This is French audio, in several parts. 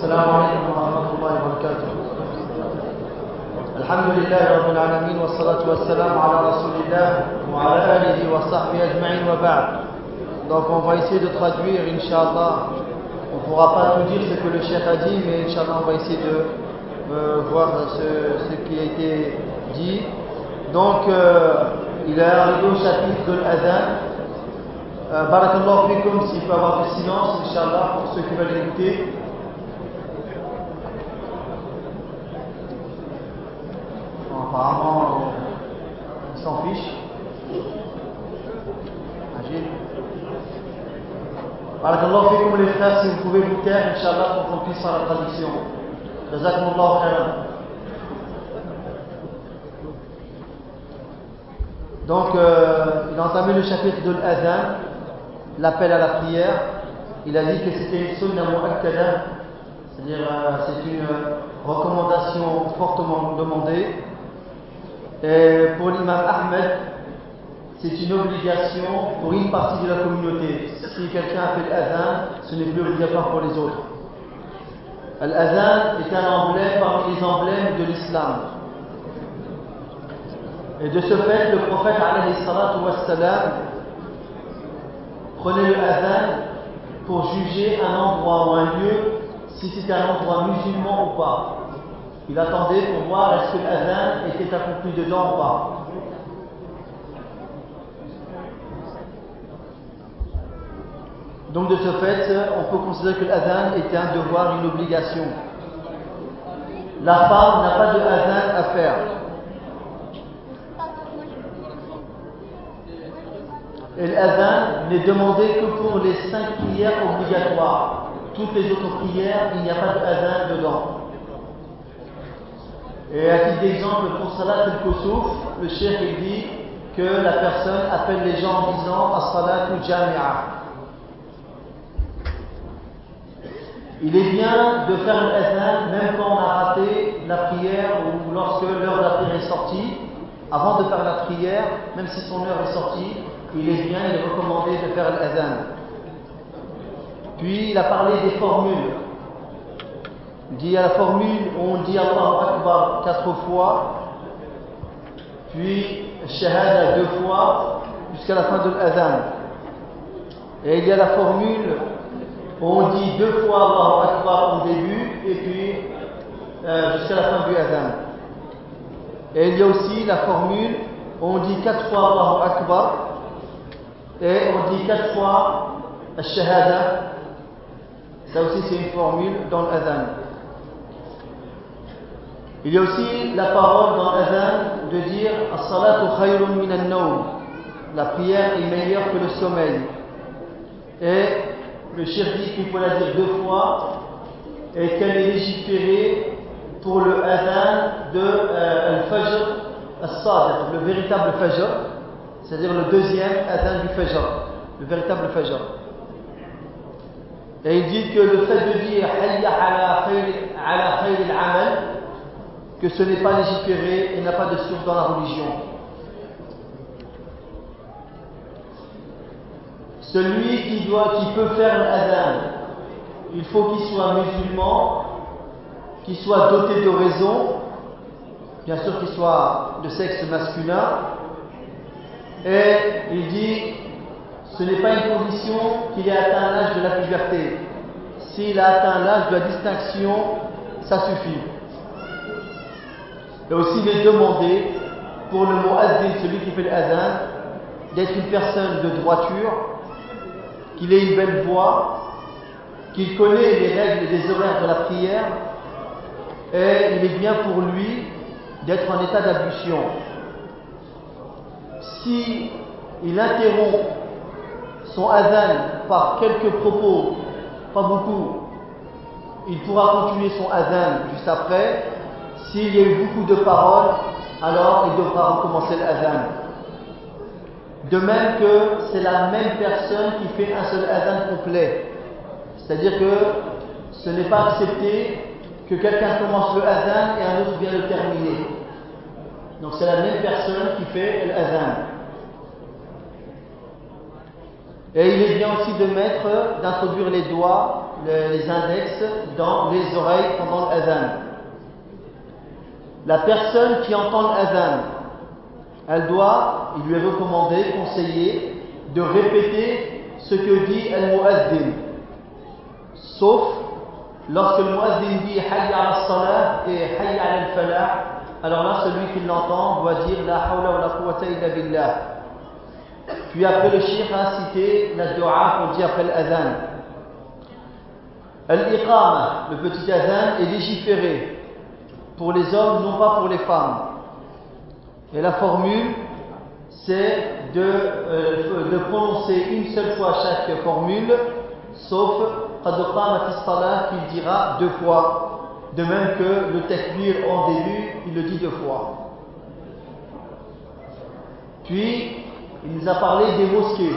السلام عليكم ورحمة الله وبركاته الحمد لله رب العالمين والصلاة والسلام على رسول الله وعلى آله وصحبه أجمعين وبعد Donc on va essayer de traduire, Inch'Allah. On ne pourra pas tout dire ce que le Cheikh a dit, mais Inch'Allah on va essayer de euh, voir ce, ce qui a été dit. Donc euh, il est arrivé au chapitre de l'Adhan. Euh, Barakallahu fikum, s'il peut y avoir du silence, Inch'Allah, pour ceux qui veulent écouter. Apparemment, euh, ils s'en fichent. Agile. Barakallahu fikum, les frères, si vous pouvez vous taire, Inch'Allah, pour qu'on puisse faire la traduction. Jazakumullahu khairan. Donc, euh, il a entamé le chapitre de l'Adhan, l'appel à la prière. Il a dit que c'était une sunna mu'akkada, c'est-à-dire euh, c'est une recommandation fortement demandée. Et pour l'imam Ahmed, c'est une obligation pour une partie de la communauté. Si quelqu'un a fait l'Adhan, ce n'est plus obligatoire pour les autres. L'Adhan est un emblème parmi les emblèmes de l'islam. Et de ce fait, le prophète wassalam, prenait le adhan pour juger un endroit ou un lieu, si c'était un endroit musulman ou pas. Il attendait pour voir est-ce que l'adhan était accompli dedans ou pas. Donc de ce fait, on peut considérer que l'adhan était un devoir, une obligation. La femme n'a pas de adhan à faire. Et l'adhan n'est demandé que pour les cinq prières obligatoires. Toutes les autres prières, il n'y a pas d'adhan dedans. Et à titre d'exemple, pour Salat al-Kusuf, le cheikh il dit que la personne appelle les gens en disant As-Salat Jami'a. Il est bien de faire l'adhan même quand on a raté la prière ou lorsque l'heure de la prière est sortie. Avant de faire la prière, même si son heure est sortie, il est bien, il est recommandé de faire l'adhan. Puis il a parlé des formules. Dit à la formule, on dit Allahu Akbar quatre fois, puis Shahada deux fois, jusqu'à la fin de l'adhan. Et il y a la formule, on dit deux fois Allahu Akbar au début, et puis euh, jusqu'à la fin du adhan. Et il y a aussi la formule, on dit quatre fois Allahu Akbar, et on dit quatre fois Al-Shahada. Ça aussi, c'est une formule dans l'adhan. Il y a aussi la parole dans l'adhan de dire As-salatu khayrun min La prière est meilleure que le sommeil. Et le shir dit qu'il faut la dire deux fois et qu'elle est légiférée pour le adhan de euh, Al-Fajr As-Sadiq, le véritable Fajr c'est-à-dire le deuxième adhan du Fajr, le véritable Fajr. Et il dit que le fait de dire Hayya ala khayr al-amal, que ce n'est pas légiféré et n'a pas de source dans la religion. Celui qui, doit, qui peut faire l'adhan, il faut qu'il soit musulman, qu'il soit doté de raison, bien sûr qu'il soit de sexe masculin, et il dit, ce n'est pas une condition qu'il ait atteint l'âge de la puberté. S'il a atteint l'âge de la distinction, ça suffit. Et aussi, il est demandé pour le mot azin, celui qui fait l'azan, d'être une personne de droiture, qu'il ait une belle voix, qu'il connaît les règles et les horaires de la prière, et il est bien pour lui d'être en état d'ablution si il interrompt son adhan par quelques propos, pas beaucoup, il pourra continuer son adhan juste après. S'il y a eu beaucoup de paroles, alors il devra recommencer l'adhan. De même que c'est la même personne qui fait un seul adhan complet. C'est-à-dire que ce n'est pas accepté que quelqu'un commence le adhan et un autre vient le terminer. Donc c'est la même personne qui fait l'adhan. Et il est bien aussi de mettre, d'introduire les doigts les index dans les oreilles pendant l'adhan. La personne qui entend l'adhan, elle doit, il lui est recommandé, conseillé, de répéter ce que dit al-mu'addin. Sauf lorsque le mu'addin dit hayya ala salah et hayya ala al-falah, alors là, celui qui l'entend doit dire la hawla wa la quwwata illa billah. Puis après le shir a cité la dua qu'on dit après l'adhan. Al-iqama, le petit adhan, est légiféré pour les hommes, non pas pour les femmes. Et la formule, c'est de, euh, prononcer une seule fois chaque formule, sauf qu'il dira deux fois. De même que le takbir en début, il le dit deux fois. Puis, il nous a parlé des mosquées.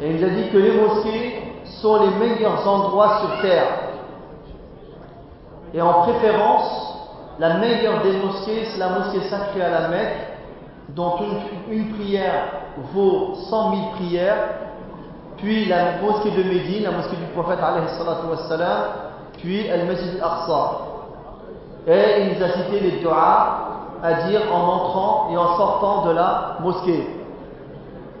Et il nous a dit que les mosquées sont les meilleurs endroits sur terre. Et en préférence, la meilleure des mosquées, c'est la mosquée sacrée à la Mecque, dont une, prière vaut 100 000 prières, puis la mosquée de Médine, la mosquée du prophète, wassalam, puis Al-Masjid al-Aqsa. Et il nous a cité les doigts à dire en entrant et en sortant de la mosquée.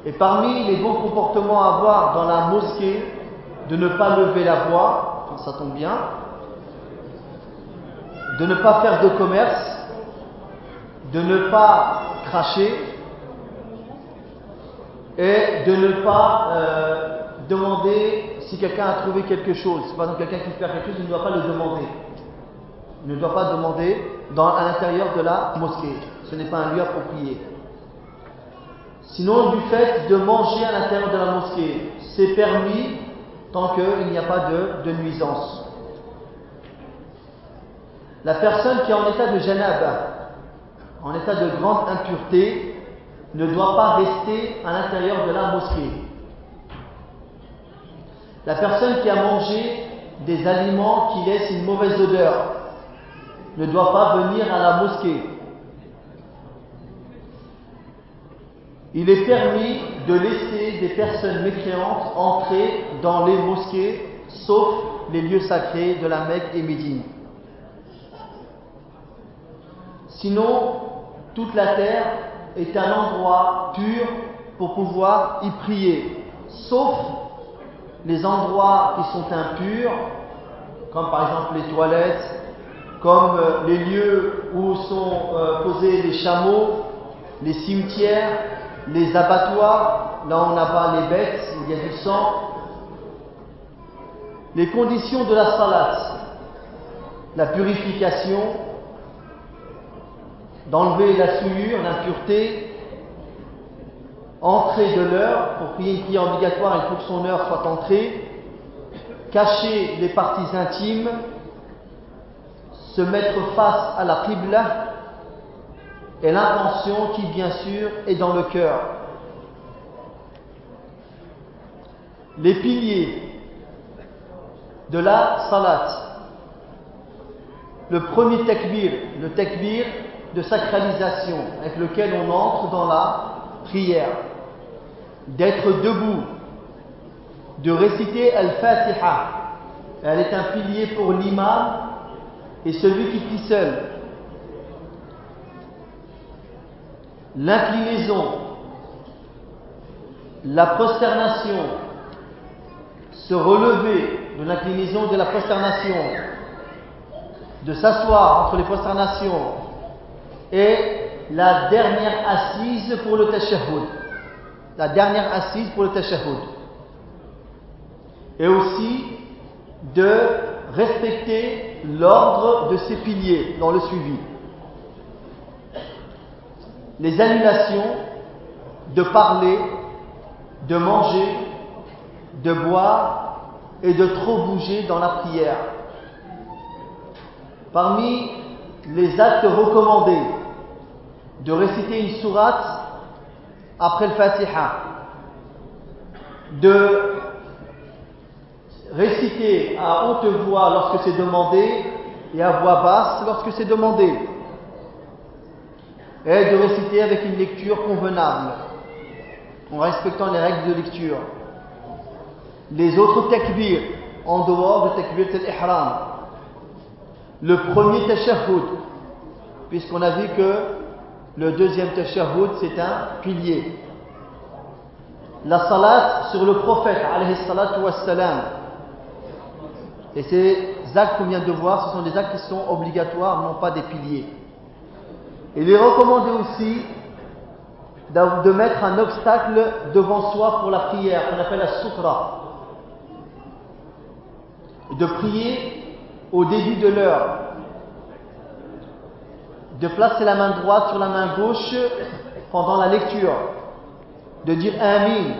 Et parmi les bons comportements à avoir dans la mosquée, de ne pas lever la voix, ça tombe bien, de ne pas faire de commerce, de ne pas cracher et de ne pas euh, demander si quelqu'un a trouvé quelque chose. Par exemple, quelqu'un qui fait quelque chose, il ne doit pas le demander. Il ne doit pas demander dans, à l'intérieur de la mosquée. Ce n'est pas un lieu approprié. Sinon, du fait de manger à l'intérieur de la mosquée, c'est permis tant qu'il n'y a pas de, nuisance. La personne qui est en état de janab, en état de grande impureté, ne doit pas rester à l'intérieur de la mosquée. La personne qui a mangé des aliments qui laissent une mauvaise odeur ne doit pas venir à la mosquée. Il est permis de laisser des personnes mécréantes entrer dans les mosquées, sauf les lieux sacrés de la Mecque et Médine. Sinon, toute la terre est un endroit pur pour pouvoir y prier, sauf les endroits qui sont impurs, comme par exemple les toilettes, comme euh, les lieux où sont euh, posés les chameaux, les cimetières, les abattoirs, là on abat les bêtes, il y a du sang. Les conditions de la salat, la purification, d'enlever la souillure, l'impureté, entrer de l'heure, pour prier une prière obligatoire, il faut que son heure soit entrée, cacher les parties intimes, se mettre face à la Qibla et l'intention qui, bien sûr, est dans le cœur. Les piliers de la salat. Le premier takbir, le takbir de sacralisation avec lequel on entre dans la prière. D'être debout, de réciter Al-Fatiha. Elle est un pilier pour l'imam et celui qui prie seul. L'inclinaison, la prosternation, se relever de l'inclinaison de la prosternation, de s'asseoir entre les prosternations et la dernière assise pour le tashahhud. La dernière assise pour le tashahhud. Et aussi de respecter l'ordre de ses piliers dans le suivi. Les annulations de parler, de manger, de boire et de trop bouger dans la prière. Parmi les actes recommandés, de réciter une sourate après le Fatiha, de réciter à haute voix lorsque c'est demandé et à voix basse lorsque c'est demandé. Et de réciter avec une lecture convenable, en respectant les règles de lecture. Les autres takbirs en dehors de takbir al-ihram. Le premier tashahhud, puisqu'on a vu que le deuxième tashahhud c'est un pilier. La salat sur le prophète, alayhi salatu wassalam. Et ces actes qu'on vient de voir, ce sont des actes qui sont obligatoires, non pas des piliers. Il est recommandé aussi de mettre un obstacle devant soi pour la prière, qu'on appelle la sutra. De prier au début de l'heure. De placer la main droite sur la main gauche pendant la lecture. De dire Amin.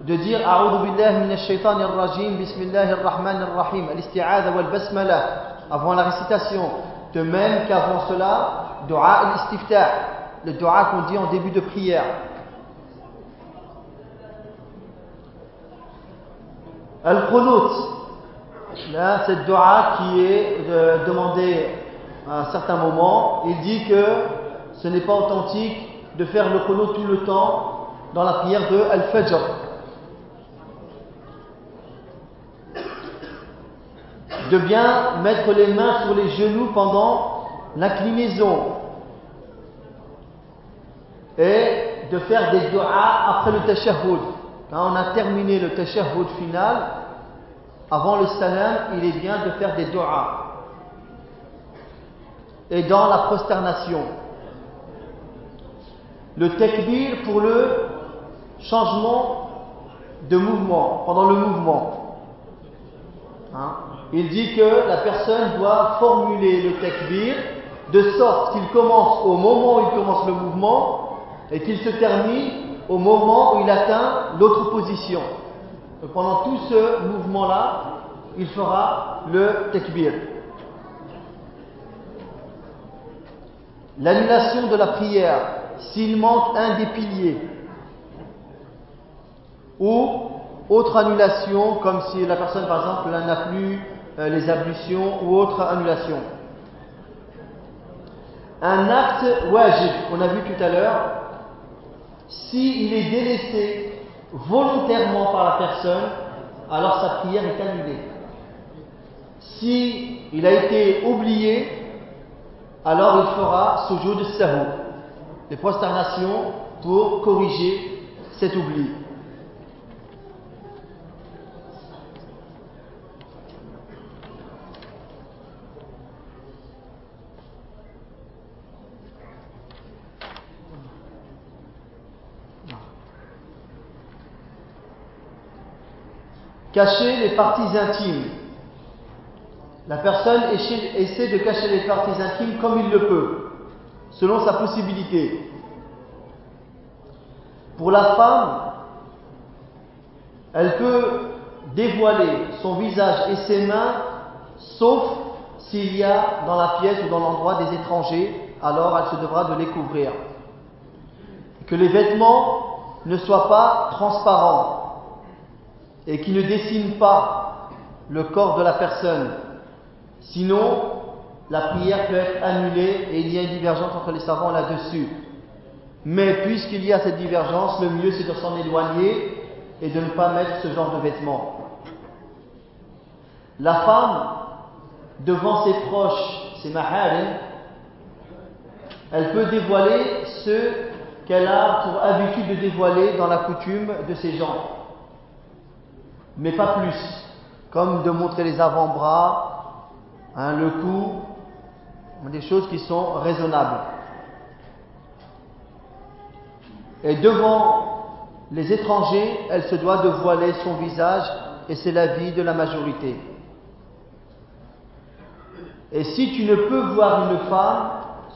De dire A'udhu billahi minash shaitanir rajim, bismillahir rahmanir rahim, al-isti'adha wal basmala avant la récitation. De même qu'avant cela, dua al-istiftah le dua qu'on dit en début de prière. Al-Qunut, là, cette dua qui est euh, demandée à un certain moment, il dit que ce n'est pas authentique de faire le Qunut tout le temps dans la prière de Al-Fajr. De bien mettre les mains sur les genoux pendant l'inclinaison et de faire des doigts après le tashahhud. Quand on a terminé le tashahhud final, avant le salam, il est bien de faire des doigts. Et dans la prosternation. Le takbir pour le changement de mouvement, pendant le mouvement. Hein? Il dit que la personne doit formuler le takbir de sorte qu'il commence au moment où il commence le mouvement et qu'il se termine au moment où il atteint l'autre position. pendant tout ce mouvement-là, il fera le takbir. L'annulation de la prière, s'il manque un des piliers, ou autre annulation, comme si la personne, par exemple, n'a plus euh, les ablutions, ou autre annulation. Un acte wajib, on a vu tout à l'heure, s'il est délaissé volontairement par la personne, alors sa prière est annulée. Si il a été oublié, alors il fera ce jour de sahou, les prosternations pour corriger cet oubli. Cacher les parties intimes. La personne essaie de cacher les parties intimes comme il le peut, selon sa possibilité. Pour la femme, elle peut dévoiler son visage et ses mains, sauf s'il y a dans la pièce ou dans l'endroit des étrangers, alors elle se devra de les couvrir. Que les vêtements ne soient pas transparents, et qui ne dessine pas le corps de la personne. Sinon, la prière peut être annulée et il y a une divergence entre les savants là-dessus. Mais puisqu'il y a cette divergence, le mieux c'est de s'en éloigner et de ne pas mettre ce genre de vêtements. La femme, devant ses proches, ses maharim, elle peut dévoiler ce qu'elle a pour habitude de dévoiler dans la coutume de ses gens mais pas plus, comme de montrer les avant-bras, hein, le cou, des choses qui sont raisonnables. Et devant les étrangers, elle se doit de voiler son visage, et c'est l'avis de la majorité. Et si tu ne peux voir une femme,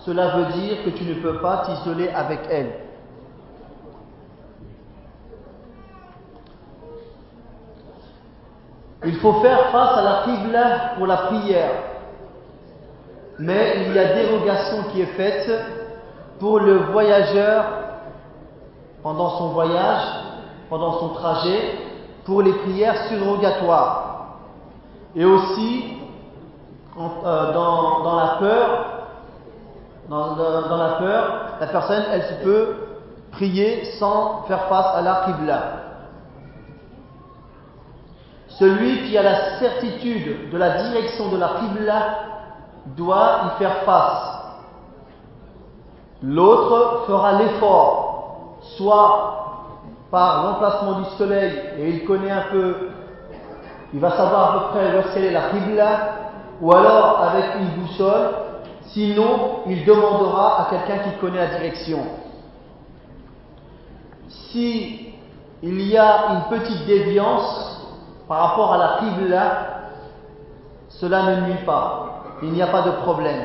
cela veut dire que tu ne peux pas t'isoler avec elle. Il faut faire face à la qibla pour la prière. Mais il y a dérogation qui est faite pour le voyageur pendant son voyage, pendant son trajet, pour les prières surrogatoires. Et aussi euh, dans, la peur, la personne elle se peut prier sans faire face à la qibla. Celui qui a la certitude de la direction de la Qibla doit y faire face. L'autre fera l'effort, soit par l'emplacement du soleil, et il connaît un peu, il va savoir à peu près où est la Qibla, ou alors avec une boussole, sinon il demandera à quelqu'un qui connaît la direction. Si y a une petite déviance par rapport à la Qibla, cela ne nuit pas, il n'y a pas de problème.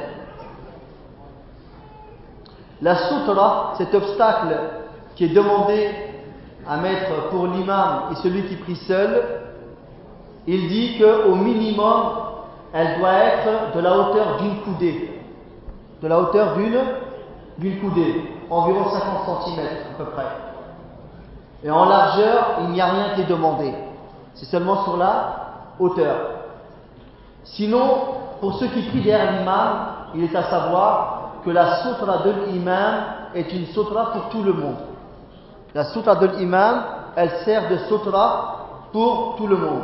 La sutra, cet obstacle qui est demandé à mettre pour l'imam et celui qui prie seul, il dit qu'au minimum, elle doit être de la hauteur d'une coudée. De la hauteur d'une, d'une coudée, environ 50 cm à peu près. Et en largeur, il n'y a rien qui est demandé. C'est seulement sur la hauteur. Sinon, pour ceux qui prient derrière l'imam, il est à savoir que la sutra de l'imam est une sutra pour tout le monde. La sutra de l'imam, elle sert de sutra pour tout le monde.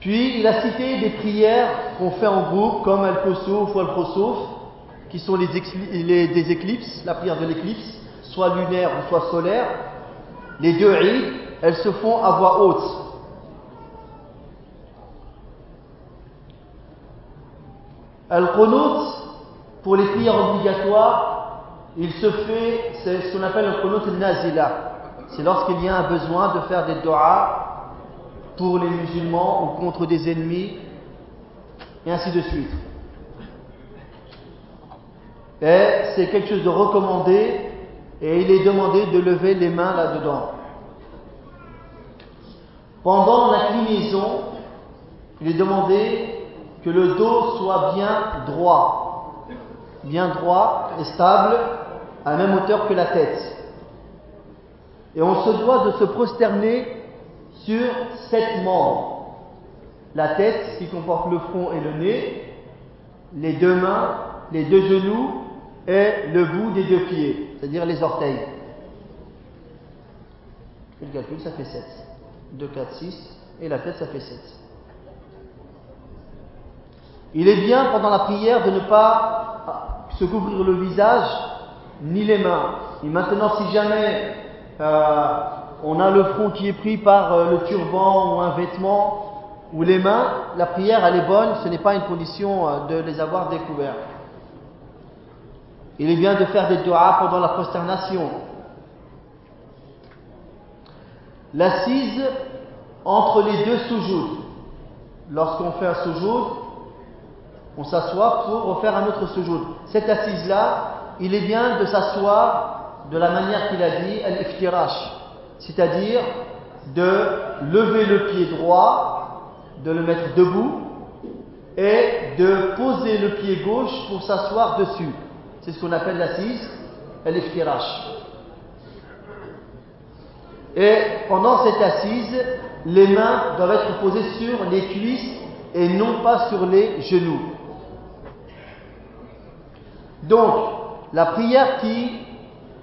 Puis il a cité des prières qu'on fait en groupe, comme Al-Kosouf ou Al-Khosouf, qui sont les, des éclipses, la prière de l'éclipse, soit lunaire ou soit solaire. Les deux Eid, elles se font à voix haute. Al-Qunut, pour les prières obligatoires, il se fait, c'est ce qu'on appelle le Qunut nazila C'est lorsqu'il y a un besoin de faire des doigts pour les musulmans ou contre des ennemis, et ainsi de suite. Et c'est quelque chose de recommandé, et il est demandé de lever les mains là-dedans. Pendant l'inclinaison, il est demandé que le dos soit bien droit, bien droit et stable, à la même hauteur que la tête. Et on se doit de se prosterner sur sept membres. La tête qui comporte le front et le nez, les deux mains, les deux genoux et le bout des deux pieds, c'est-à-dire les orteils. Le calcul, ça fait 7. 2, 4, 6. Et la tête, ça fait 7. Il est bien pendant la prière de ne pas se couvrir le visage ni les mains. Et maintenant, si jamais euh, on a le front qui est pris par euh, le turban ou un vêtement ou les mains, la prière elle est bonne, ce n'est pas une condition euh, de les avoir découverts. Il est bien de faire des doigts pendant la prosternation. L'assise entre les deux sujouds. Lorsqu'on fait un soujoud, on s'assoit pour refaire un autre sujoud. Cette assise-là, il est bien de s'asseoir de la manière qu'il a dit, al-iftirash, c'est-à-dire de lever le pied droit, de le mettre debout et de poser le pied gauche pour s'asseoir dessus. C'est ce qu'on appelle l'assise, al-iftirash. Et pendant cette assise, les mains doivent être posées sur les cuisses et non pas sur les genoux. Donc, la prière qui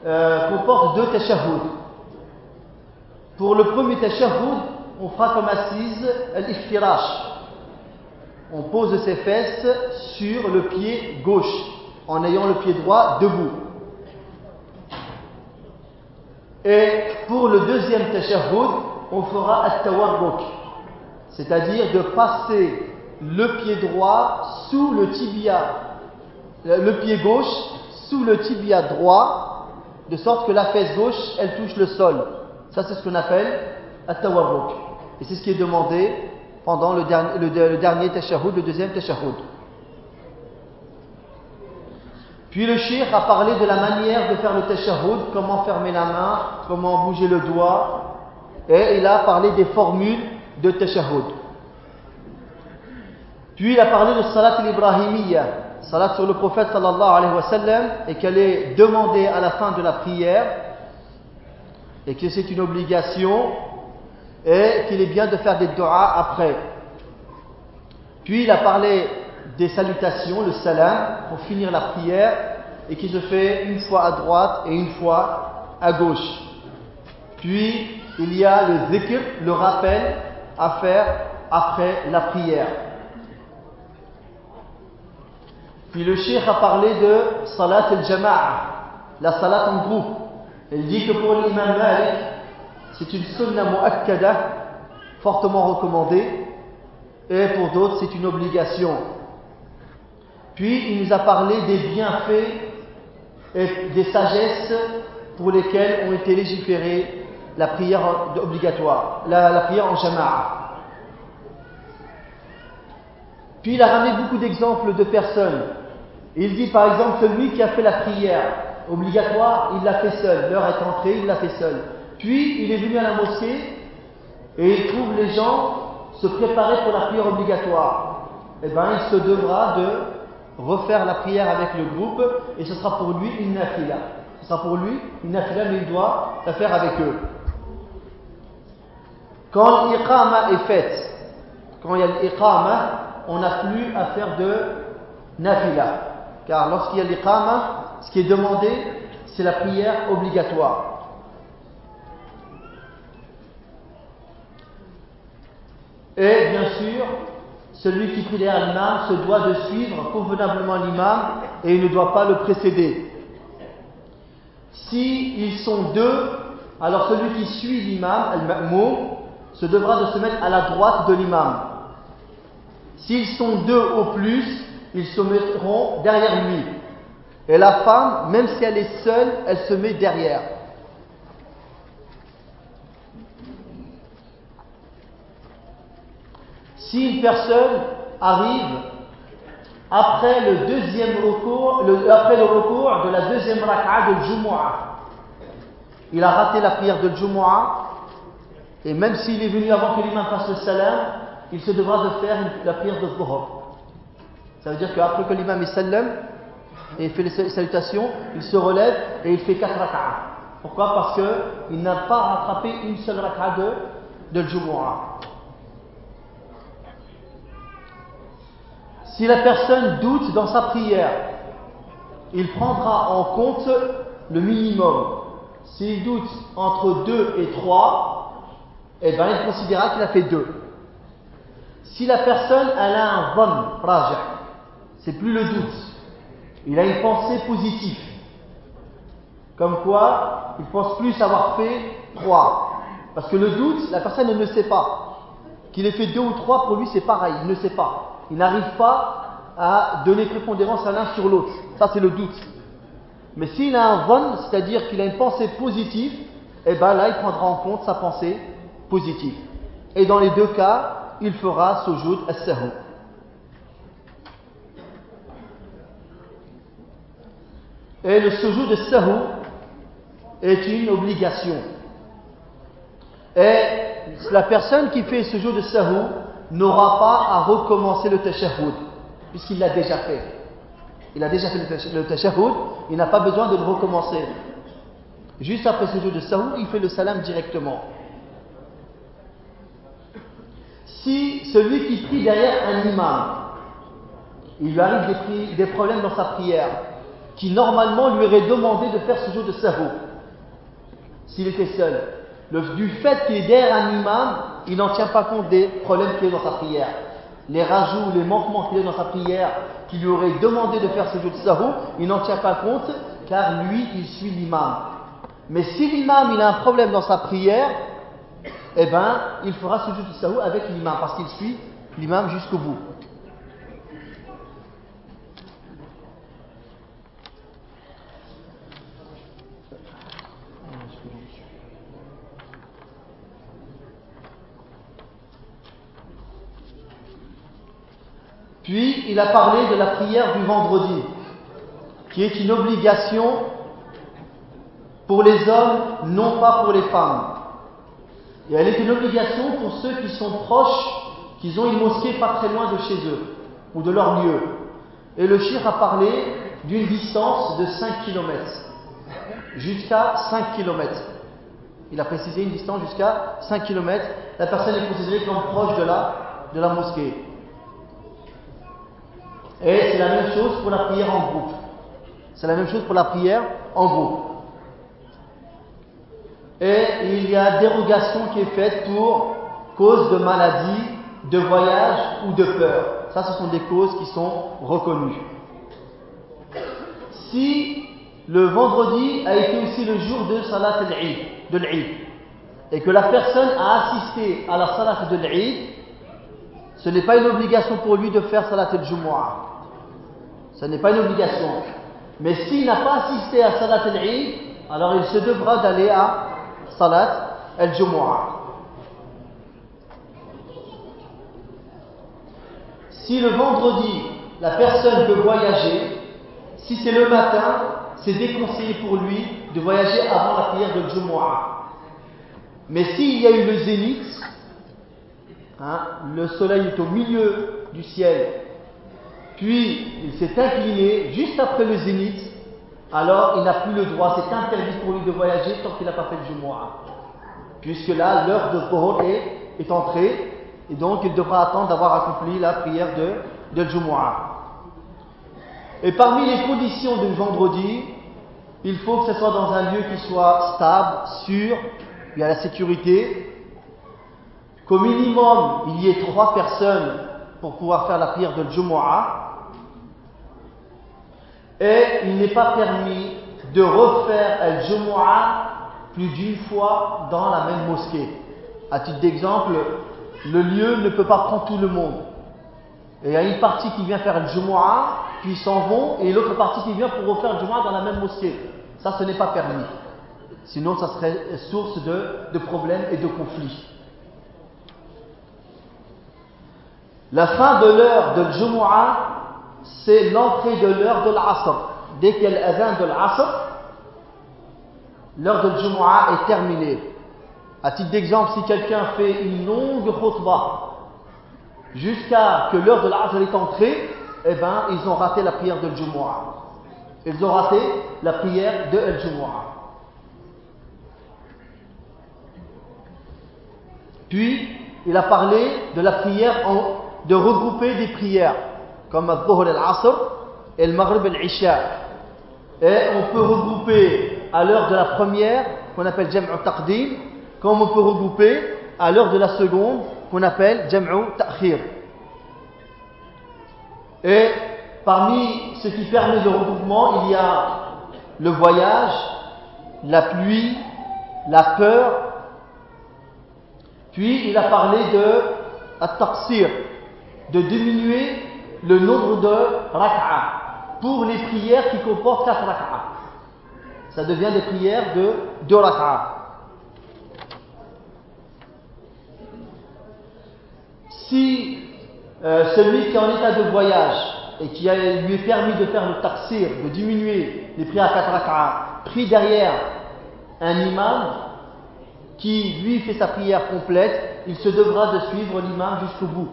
euh, comporte deux tashahhud. Pour le premier tashahhud, on fera comme assise l'iftirash. On pose ses fesses sur le pied gauche en ayant le pied droit debout. Et pour le deuxième tashahhud, on fera at-tawarruk, c'est-à-dire de passer le pied droit sous le tibia le pied gauche sous le tibia droit, de sorte que la fesse gauche, elle touche le sol. Ça, c'est ce qu'on appelle at-tawarruk. Et c'est ce qui est demandé pendant le dernier, le, le deuxième tashahhud. Puis le shir a parlé de la manière de faire le tashahhud, comment fermer la main, comment bouger le doigt, et il a parlé des formules de tashahhud. Puis il a parlé de salat al-ibrahimiyya, salat sur le prophète sallallahu alayhi wa sallam et qu'elle est demandée à la fin de la prière et que c'est une obligation et qu'il est bien de faire des doigts après. Puis il a parlé des salutations, le salam, pour finir la prière et qui se fait une fois à droite et une fois à gauche. Puis il y a le zikr, le rappel à faire après la prière. Puis le cheikh a parlé de salat al-jama'a, la salat en groupe. Il dit que pour l'imam Malik, c'est une sunna mu'akkada, fortement recommandée, et pour d'autres, c'est une obligation. Puis il nous a parlé des bienfaits et des sagesses pour lesquelles ont été légiférées la prière obligatoire, la, prière en jama'a. Puis il a ramené beaucoup d'exemples de personnes. Il dit par exemple celui qui a fait la prière obligatoire, il l'a fait seul. L'heure est entrée, il l'a fait seul. Puis il est venu à la mosquée et il trouve les gens se préparer pour la prière obligatoire. Eh bien, il se devra de refaire la prière avec le groupe et ce sera pour lui une nafila. Ce sera pour lui une nafila, mais il doit la faire avec eux. Quand l'iqama est faite, quand il y a l'iqama, on n'a plus à faire de nafila. Car lorsqu'il y a l'iqama, ce qui est demandé, c'est la prière obligatoire. Et bien sûr, celui qui prie derrière l'imam se doit de suivre convenablement l'imam et il ne doit pas le précéder. Si ils sont deux, alors celui qui suit l'imam, al-ma'moum, se devra de se mettre à la droite de l'imam. S'ils sont deux au plus, ils se mettront derrière lui. Et la femme, même si elle est seule, elle se met derrière. Si une personne arrive après le deuxième recours, après le recours de la deuxième raka'a de Jumu'ah, il a raté la prière de Jumu'ah, et même s'il est venu avant que l'imam fasse le salam, il se devra de faire la prière de Dhuhr. Ça veut dire qu'après que l'imam est salam et fait les salutations, il se relève et il fait quatre raka'a. Pourquoi? Parce qu'il n'a pas rattrapé une seule raka'a de, de. Si la personne doute dans sa prière, il prendra en compte le minimum. S'il doute entre 2 et 3, eh bien, il considérera qu'il a fait 2. Si la personne a un von, raja, c'est plus le doute. Il a une pensée positive. Comme quoi, il pense plus avoir fait 3. Parce que le doute, la personne ne sait pas. Qu'il ait fait 2 ou 3, pour lui c'est pareil, il ne sait pas il n'arrive pas à donner prépondérance à l'un sur l'autre. Ça, c'est le doute. Mais s'il a un von, c'est-à-dire qu'il a une pensée positive, eh bien là, il prendra en compte sa pensée positive. Et dans les deux cas, il fera sujoud as-sahu. Et le sujoud as-sahu est une obligation. Et la personne qui fait ce jour de sahu n'aura pas à recommencer le tashahhud, puisqu'il l'a déjà fait. Il a déjà fait le tashahhud, il n'a pas besoin de le recommencer. Juste après ce jour de sahu, il fait le salam directement. Si celui qui prie derrière un imam, il lui arrive des, problèmes dans sa prière, qui normalement lui aurait demandé de faire ce jour de sahu, s'il était seul, du fait qu'il est derrière un imam, il n'en tient pas compte des problèmes qu'il a dans sa prière. Les rajouts, les manquements qu'il a dans sa prière, qui lui aurait demandé de faire ce jour de sahou, il n'en tient pas compte, car lui, il suit l'imam. Mais si l'imam, il a un problème dans sa prière, eh bien, il fera ce jour de sahou avec l'imam, parce qu'il suit l'imam jusqu'au bout. Puis il a parlé de la prière du vendredi, qui est une obligation pour les hommes, non pas pour les femmes. Et elle est une obligation pour ceux qui sont proches, qui ont une mosquée pas très loin de chez eux, ou de leur lieu. Et le shir a parlé d'une distance de 5 km, jusqu'à 5 km. Il a précisé une distance jusqu'à 5 km. La personne est considérée comme proche de de la mosquée. Et c'est la même chose pour la prière en groupe. C'est la même chose pour la prière en groupe. Et il y a dérogation qui est faite pour cause de maladie, de voyage ou de peur. Ça, ce sont des causes qui sont reconnues. Si le vendredi a été aussi le jour de Salat al-Eid, et que la personne a assisté à la Salat de l'Eid, ce n'est pas une obligation pour lui de faire Salat al-Jumu'ah. Ce n'est pas une obligation. Mais s'il n'a pas assisté à Salat al-Eid, alors il se devra d'aller à Salat al-Jumu'ah. Si le vendredi, la personne peut voyager, si c'est le matin, c'est déconseillé pour lui de voyager avant la prière de Jumu'ah. Mais s'il y a eu le zénith, hein, le soleil est au milieu du ciel, puis il s'est incliné juste après le zénith, alors il n'a plus le droit, c'est interdit pour lui de voyager tant qu'il n'a pas fait le Jumu'ah. Puisque là, l'heure de Dhuhr est, entrée, et donc il devra attendre d'avoir accompli la prière de, de. Et parmi les conditions du vendredi, il faut que ce soit dans un lieu qui soit stable, sûr, il y a la sécurité, qu'au minimum il y ait trois personnes pour pouvoir faire la prière de Jumu'ah, et il n'est pas permis de refaire el Jumu'ah plus d'une fois dans la même mosquée. À titre d'exemple, le lieu ne peut pas prendre tout le monde. Et il y a une partie qui vient faire le Jumu'ah, puis ils s'en vont, et l'autre partie qui vient pour refaire Jumu'ah dans la même mosquée. Ça, ce n'est pas permis. Sinon, ça serait source de problèmes et de conflits. La fin de l'heure de Jumu'ah, c'est l'entrée de l'heure de l'Asr. Dès l'azan de l'Asr, l'heure de Jumu'ah est terminée. À titre d'exemple, si quelqu'un fait une longue khutbah jusqu'à que l'heure de l'Asr est entrée, eh ben, ils ont raté la prière de Jumu'ah. Ils ont raté la prière de Jumu'ah. Puis, il a parlé de la prière, en, de regrouper des prières, comme al-Dhuhr al-Asr et le Maghrib al-Isha. Et on peut regrouper à l'heure de la première, qu'on appelle Jam'u Taqdim, comme on peut regrouper à l'heure de la seconde, qu'on appelle Jam'u Ta'khir. Et parmi ce qui permet le regroupement, il y a le voyage, la pluie, la peur. Puis il a parlé de at-taqsir, de diminuer le nombre de rak'a pour les prières qui comportent 4 rak'a. Ça devient des prières de 2 rak'a. Si euh, celui qui est en état de voyage et qui lui est permis de faire le taxir, de diminuer les prières à 4 rak'a, pris derrière un imam qui lui fait sa prière complète, il se devra de suivre l'imam jusqu'au bout.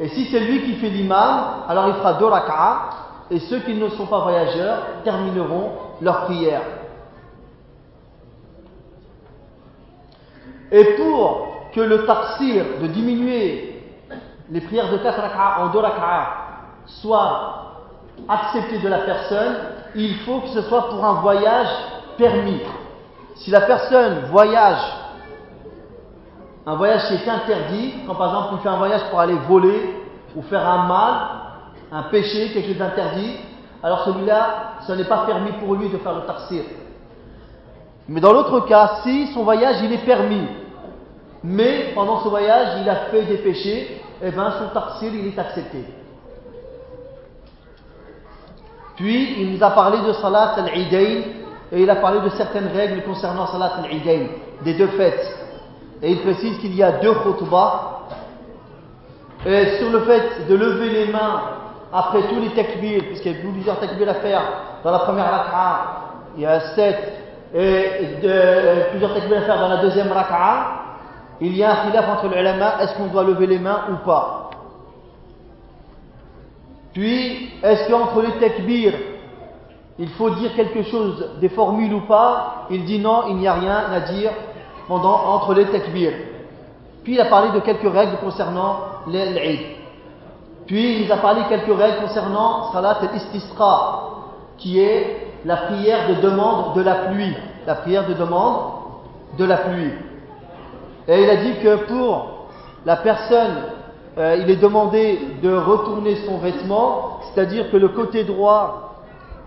Et si c'est lui qui fait l'imam, alors il fera deux rak'a, et ceux qui ne sont pas voyageurs termineront leur prière. Et pour que le taxir de diminuer les prières de 4 rak'a en 2 rak'a soit accepté de la personne, il faut que ce soit pour un voyage permis. Si la personne voyage, un voyage qui est interdit, quand par exemple il fait un voyage pour aller voler ou faire un mal, un péché, quelque chose d'interdit, alors celui-là, ce n'est pas permis pour lui de faire le taxir. Mais dans l'autre cas, si son voyage il est permis, mais pendant ce voyage il a fait des péchés, eh bien son taxir il est accepté. Puis il nous a parlé de Salat al-Idayn et il a parlé de certaines règles concernant Salat al-Idayn, des deux fêtes. Et il précise qu'il y a deux khutbahs. Et sur le fait de lever les mains après tous les takbirs, puisqu'il y a plusieurs takbirs à faire dans la première rak'a, il y a sept, et plusieurs takbirs à faire dans la deuxième rak'a, il y a un khilaf entre les ulama, est-ce qu'on doit lever les mains ou pas Puis, est-ce qu'entre les takbirs, il faut dire quelque chose, des formules ou pas Il dit non, il n'y a rien à dire pendant, entre les takbirs. Puis il a parlé de quelques règles concernant l'Eid. Puis il a parlé de quelques règles concernant Salat al-Istisqa, qui est la prière de demande de la pluie. La prière de demande de la pluie. Et il a dit que pour la personne, euh, il est demandé de retourner son vêtement, c'est-à-dire que le côté droit,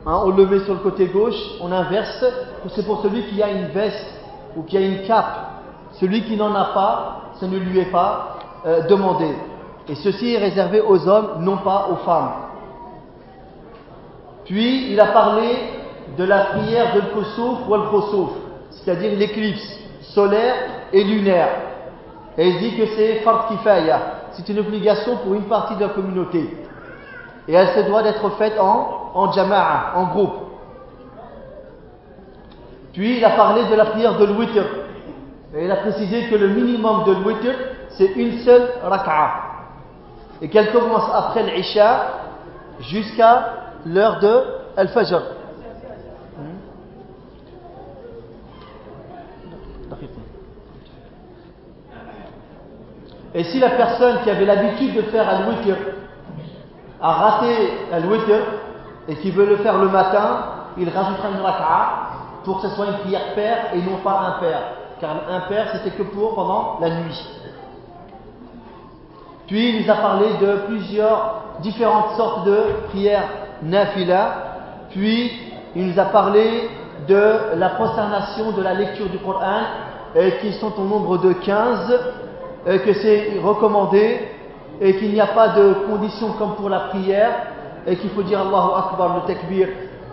hein, on le met sur le côté gauche, on inverse, c'est pour celui qui a une veste ou qui a une cape. Celui qui n'en a pas, ce ne lui est pas euh, demandé. Et ceci est réservé aux hommes, non pas aux femmes. Puis il a parlé de la prière de l'Kosouf ou al c'est-à-dire l'éclipse solaire et lunaire. Et il dit que c'est fard kifaya, c'est une obligation pour une partie de la communauté. Et elle se doit d'être faite en, en jama'a, en groupe. Puis il a parlé de la prière de l'witr. Et il a précisé que le minimum de l'witr, c'est une seule raka'a. Et qu'elle commence après l'isha jusqu'à l'heure de al-fajr. Et si la personne qui avait l'habitude de faire al-witr a raté al-witr et qui veut le faire le matin, il rajoutera une raka'a pour que ce soit une prière paire et non pas père. Car père, c'était que pour pendant la nuit. Puis il nous a parlé de plusieurs différentes sortes de prières nafila. Puis il nous a parlé de la prosternation de la lecture du Coran, qui sont au nombre de 15 que c'est recommandé et qu'il n'y a pas de condition comme pour la prière et qu'il faut dire Allahu Akbar le takbir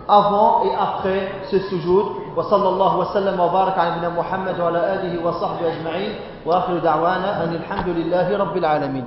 avant et après ce sujoud وصلى الله وسلم وبارك على نبينا محمد وعلى آله وصحبه أجمعين وآخر دعوانا أن الحمد لله رب العالمين.